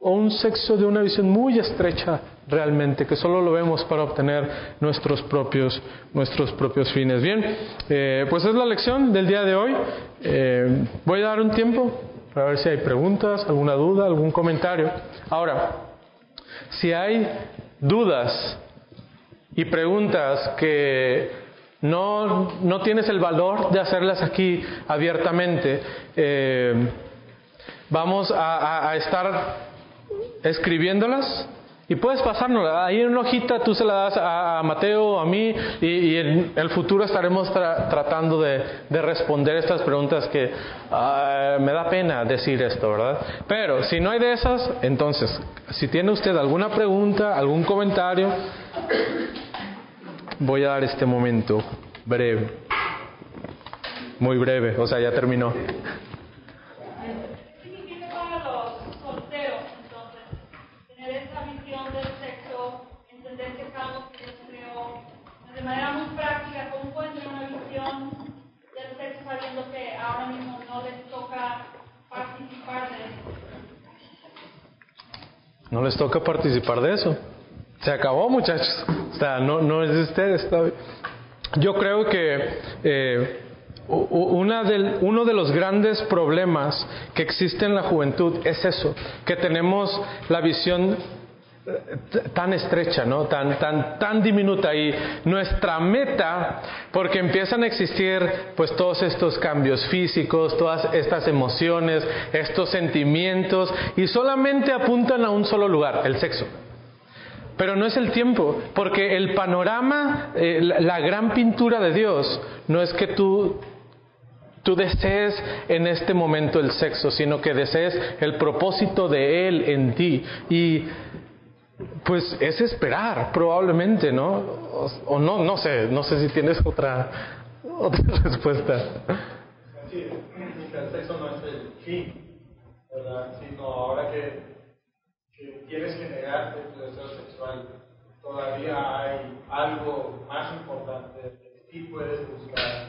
o un sexo de una visión muy estrecha realmente, que solo lo vemos para obtener nuestros propios, nuestros propios fines. Bien, eh, pues es la lección del día de hoy. Eh, voy a dar un tiempo para ver si hay preguntas, alguna duda, algún comentario. Ahora, si hay dudas y preguntas que no, no tienes el valor de hacerlas aquí abiertamente, eh, vamos a estar escribiéndolas y puedes pasárnosla. Ahí en una hojita tú se la das a, Mateo, a mí, y, en el futuro estaremos tratando de, responder estas preguntas que ah, me da pena decir esto, ¿verdad? Pero si no hay de esas, entonces, si tiene usted alguna pregunta, algún comentario, voy a dar este momento breve. Muy breve, o sea, ya terminó. de manera muy práctica, ¿cómo pueden tener una visión del sexo sabiendo que ahora mismo no les toca participar de eso? No les toca participar de eso. Se acabó, muchachos. O sea, no, no es de ustedes. Yo creo que eh, una del, uno de los grandes problemas que existe en la juventud es eso, que tenemos la visión tan estrecha, ¿no? Tan, tan, tan diminuta y nuestra meta, porque empiezan a existir pues todos estos cambios físicos, todas estas emociones, estos sentimientos y solamente apuntan a un solo lugar, el sexo. Pero no es el tiempo, porque el panorama, eh, la, gran pintura de Dios, no es que tú tú desees en este momento el sexo, sino que desees el propósito de Él en ti. Y pues es esperar, probablemente, ¿no? O, no, no sé, no sé si tienes otra, otra respuesta. Sí, el sexo no es el fin, ¿verdad? Sino ahora que, que tienes que negarte tu deseo sexual, todavía hay algo más importante que sí puedes buscar,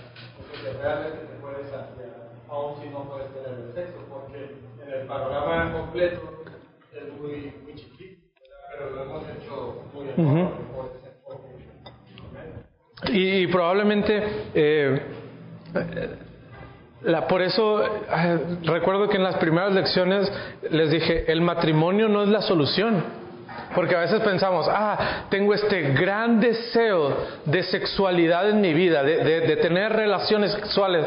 que realmente te puedes saciar, aun si no puedes tener el sexo, porque en el panorama completo es muy, muy chiquito y, probablemente eh, la, por eso eh, recuerdo que en las primeras lecciones les dije, el matrimonio no es la solución, Porque a veces pensamos, ah, tengo este gran deseo de sexualidad en mi vida, de, tener relaciones sexuales,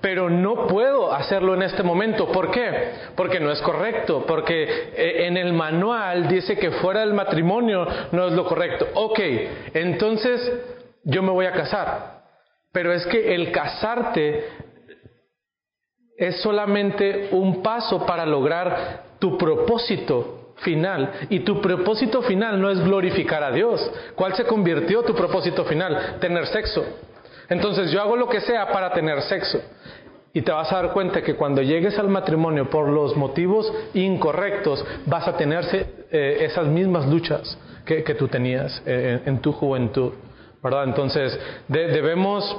pero no puedo hacerlo en este momento. ¿Por qué? Porque no es correcto, porque eh, en el manual dice que fuera del matrimonio no es lo correcto. Ok, entonces yo me voy a casar. Pero es que el casarte es solamente un paso para lograr tu propósito final. Y tu propósito final no es glorificar a Dios. ¿Cuál se convirtió tu propósito final? Tener sexo. Entonces yo hago lo que sea para tener sexo. Y te vas a dar cuenta que cuando llegues al matrimonio por los motivos incorrectos, vas a tener eh, esas mismas luchas que, tú tenías eh, en, tu juventud. ¿Verdad? Entonces debemos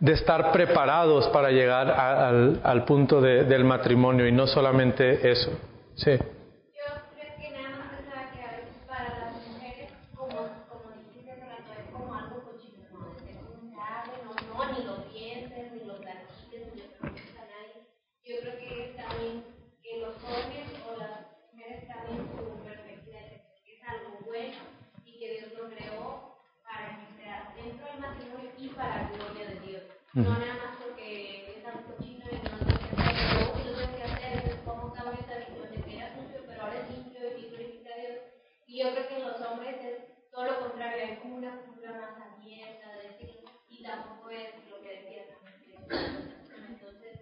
de estar preparados para llegar al, punto de, del matrimonio y no solamente eso. Sí. Yo creo que nada más pensaba que a veces para las mujeres, como, como dijiste hace es como algo cochino, ¿no? Es un grave, no, no, ni lo pienses, ni lo platiques, ni le preguntes a nadie. Yo creo que también que los jóvenes o las mujeres también su perspectiva de que es algo bueno y que Dios lo creó para que sea dentro del matrimonio y para la gloria de Dios. No nada más porque es algo cochino y no lo que hacer, y lo tengo que hacer, entonces cómo cambia esa visión de que era sucio, pero ahora es limpio y glorifica a Dios. Y yo creo que en los hombres es todo lo contrario, hay como una cultura más abierta de decir, y tampoco es lo que decía también. Entonces,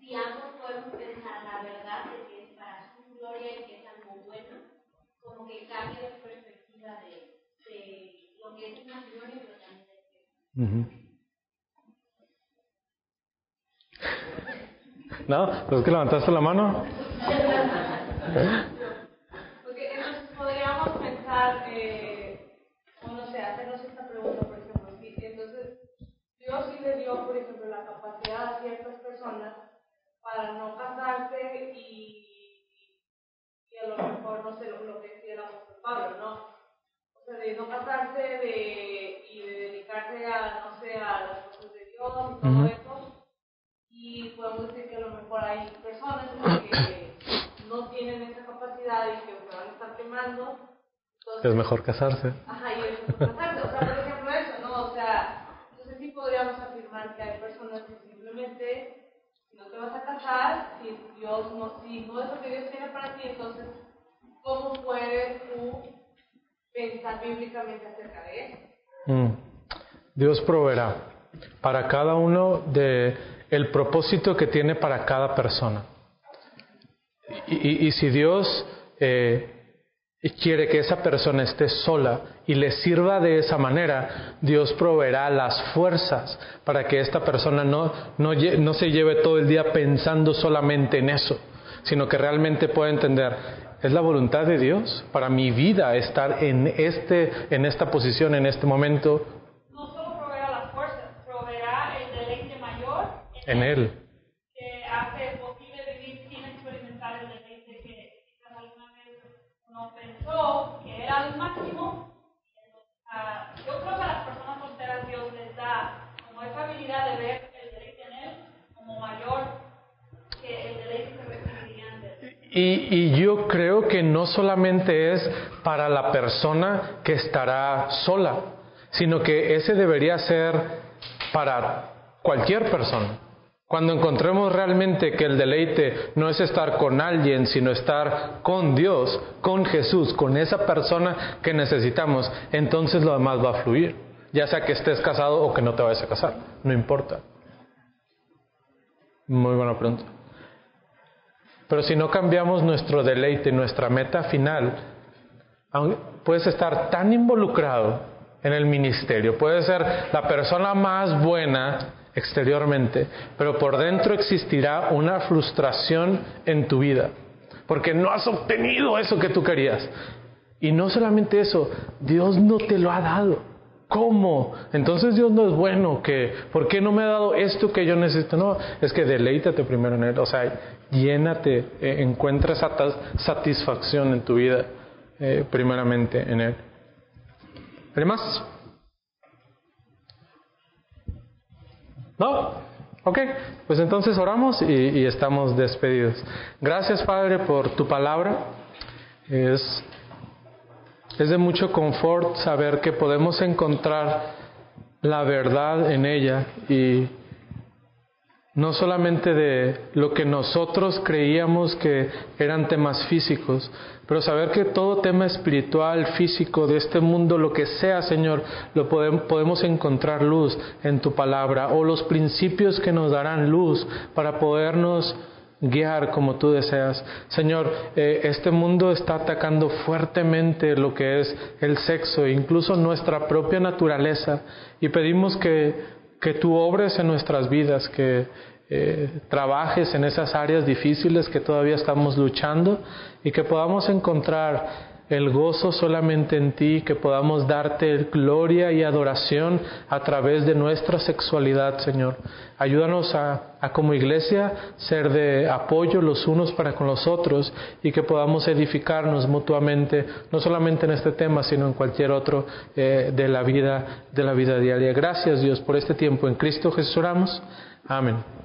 si ambos podemos pensar la verdad de que es para su gloria y que es algo bueno, como que cambia su perspectiva de, de lo que es un matrimonio, pero también de que. ¿No? ¿Es que levantaste la mano? Porque entonces podríamos pensar, eh, o no sé, hacernos esta pregunta, por ejemplo, entonces Dios sí le dio, por ejemplo, la capacidad a ciertas personas para no casarse y, y a lo mejor, no sé, lo, que decía el apóstol Pablo, ¿no? O sea, de no casarse de, y de dedicarse a, no sé, a las cosas de Dios y todo eso y podemos decir que a lo mejor hay personas que no tienen esa capacidad y que se van a estar quemando. Mejor casarse. Ajá, y es mejor casarse. O sea, por ejemplo, eso, ¿no? O sea, entonces sí podríamos afirmar que hay personas que simplemente, si no te vas a casar, si Dios no, si no es lo que Dios tiene para ti, entonces, ¿cómo puedes tú pensar bíblicamente acerca de eso? Mm. Dios proveerá para cada uno de el propósito que tiene para cada persona. Y, si Dios eh, quiere que esa persona esté sola y le sirva de esa manera, Dios proveerá las fuerzas para que esta persona no, no, no se lleve todo el día pensando solamente en eso, sino que realmente pueda entender, es la voluntad de Dios para mi vida estar en, este, en esta posición, en este momento, en Él. Que hace posible vivir sin experimentar el deleite que quizás alguna vez uno pensó que era el máximo. Uh, yo creo que a las personas solteras Dios les da como esa habilidad de ver el deleite en Él como mayor que el deleite que recibirían de Él. Y, y yo creo que no solamente es para la persona que estará sola, sino que ese debería ser para cualquier persona. Cuando encontremos realmente que el deleite no es estar con alguien, sino estar con Dios, con Jesús, con esa persona que necesitamos, entonces lo demás va a fluir. Ya sea que estés casado o que no te vayas a casar, no importa. Muy buena pregunta. Pero si no cambiamos nuestro deleite, nuestra meta final, puedes estar tan involucrado en el ministerio, puedes ser la persona más buena exteriormente, pero por dentro existirá una frustración en tu vida, porque no has obtenido eso que tú querías. Y no solamente eso, Dios no te lo ha dado. ¿Cómo? Entonces Dios no es bueno, que ¿por qué no me ha dado esto que yo necesito? No, es que deleítate primero en Él, o sea, llénate, eh, encuentra esa satisfacción en tu vida, eh, primeramente en Él. ¿Hay más? ¿No? Ok, pues entonces oramos y, estamos despedidos. Gracias Padre por tu palabra. Es es de mucho confort saber que podemos encontrar la verdad en ella y no solamente de lo que nosotros creíamos que eran temas físicos, pero saber que todo tema espiritual, físico, de este mundo, lo que sea, Señor, lo podemos, encontrar luz en tu palabra o los principios que nos darán luz para podernos guiar como tú deseas. Señor, eh, este mundo está atacando fuertemente lo que es el sexo, incluso nuestra propia naturaleza, y pedimos que que tú obres en nuestras vidas, que eh, trabajes en esas áreas difíciles que todavía estamos luchando y que podamos encontrar el gozo solamente en ti, que podamos darte gloria y adoración a través de nuestra sexualidad, Señor. Ayúdanos a, como iglesia ser de apoyo los unos para con los otros y que podamos edificarnos mutuamente, no solamente en este tema, sino en cualquier otro eh, de la vida, de la vida diaria. Gracias Dios por este tiempo. En Cristo Jesús oramos. Amén.